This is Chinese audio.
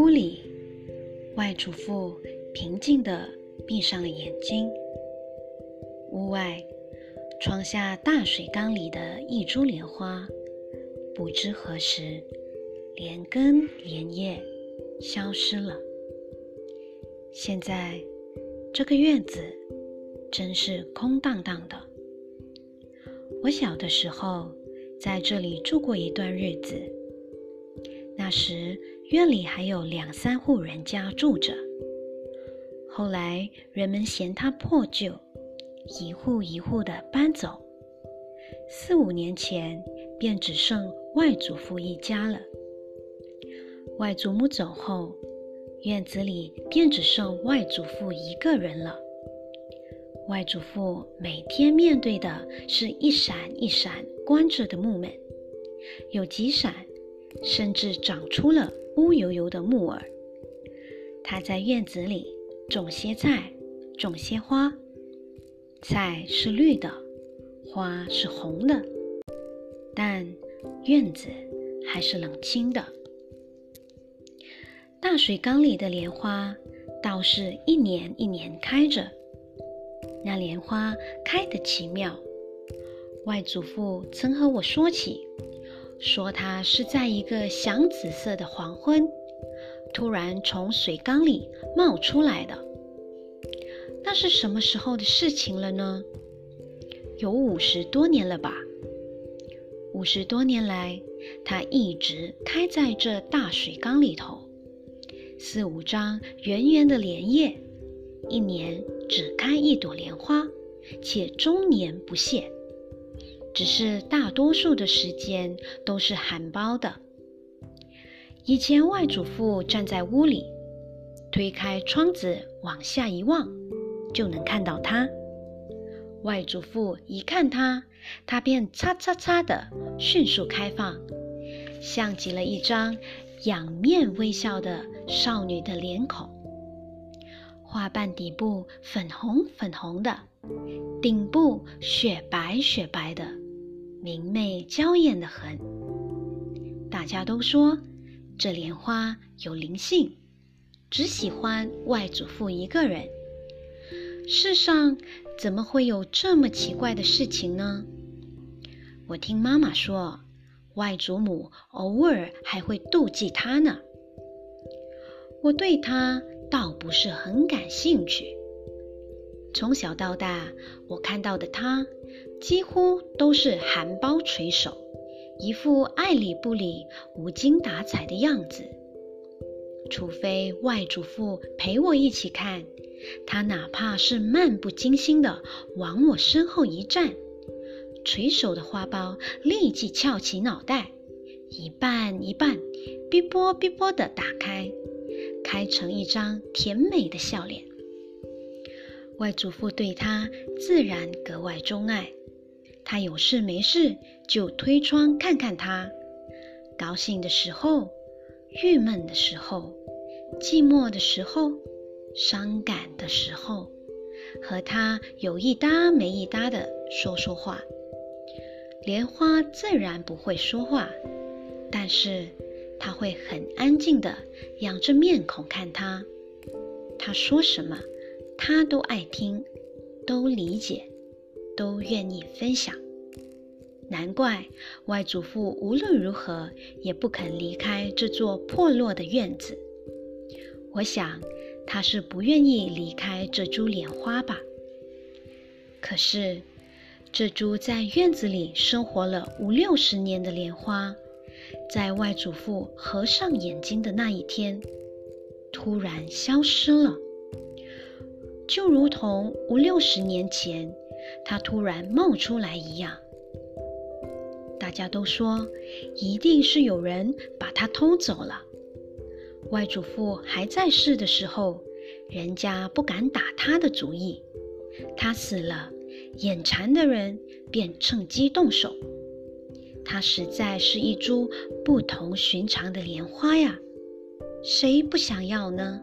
屋里，外祖父平静地闭上了眼睛。屋外，窗下大水缸里的一株莲花，不知何时连根连叶消失了。现在，这个院子真是空荡荡的。我小的时候在这里住过一段日子，那时院里还有两三户人家住着。后来人们嫌它破旧。一户一户的搬走，四五年前便只剩外祖父一家了。外祖母走后，院子里便只剩外祖父一个人了。外祖父每天面对的是一闪一闪关着的木门，有几闪甚至长出了乌油油的木耳。他在院子里种些菜，种些花。菜是绿的，花是红的，但院子还是冷清的。大水缸里的莲花倒是一年一年开着。那莲花开得奇妙，外祖父曾和我说起，说它是在一个响紫色的黄昏，突然从水缸里冒出来的。那是什么时候的事情了呢？有五十多年了吧。五十多年来，它一直开在这大水缸里头，四五张圆圆的莲叶，一年只开一朵莲花，且终年不谢。只是大多数的时间都是含苞的。以前外祖父站在屋里，推开窗子往下一望。就能看到它。外祖父一看它，它便擦擦擦的迅速开放，像极了一张仰面微笑的少女的脸孔。花瓣底部粉红粉红的，顶部雪白雪白的，明媚娇艳的很。大家都说这莲花有灵性，只喜欢外祖父一个人。世上怎么会有这么奇怪的事情呢？我听妈妈说，外祖母偶尔还会妒忌他呢。我对他倒不是很感兴趣。从小到大，我看到的他几乎都是含苞垂首，一副爱理不理、无精打采的样子。除非外祖父陪我一起看。他哪怕是漫不经心的往我身后一站，垂手的花苞立即翘起脑袋，一半一半，哔啵哔啵的打开，开成一张甜美的笑脸。外祖父对他自然格外钟爱，他有事没事就推窗看看他，高兴的时候，郁闷的时候，寂寞的时候。伤感的时候，和他有一搭没一搭的说说话。莲花自然不会说话，但是他会很安静的仰着面孔看他。他说什么，他都爱听，都理解，都愿意分享。难怪外祖父无论如何也不肯离开这座破落的院子。我想。他是不愿意离开这株莲花吧？可是，这株在院子里生活了五六十年的莲花，在外祖父合上眼睛的那一天，突然消失了，就如同五六十年前它突然冒出来一样。大家都说，一定是有人把它偷走了。外祖父还在世的时候，人家不敢打他的主意。他死了，眼馋的人便趁机动手。它实在是一株不同寻常的莲花呀，谁不想要呢？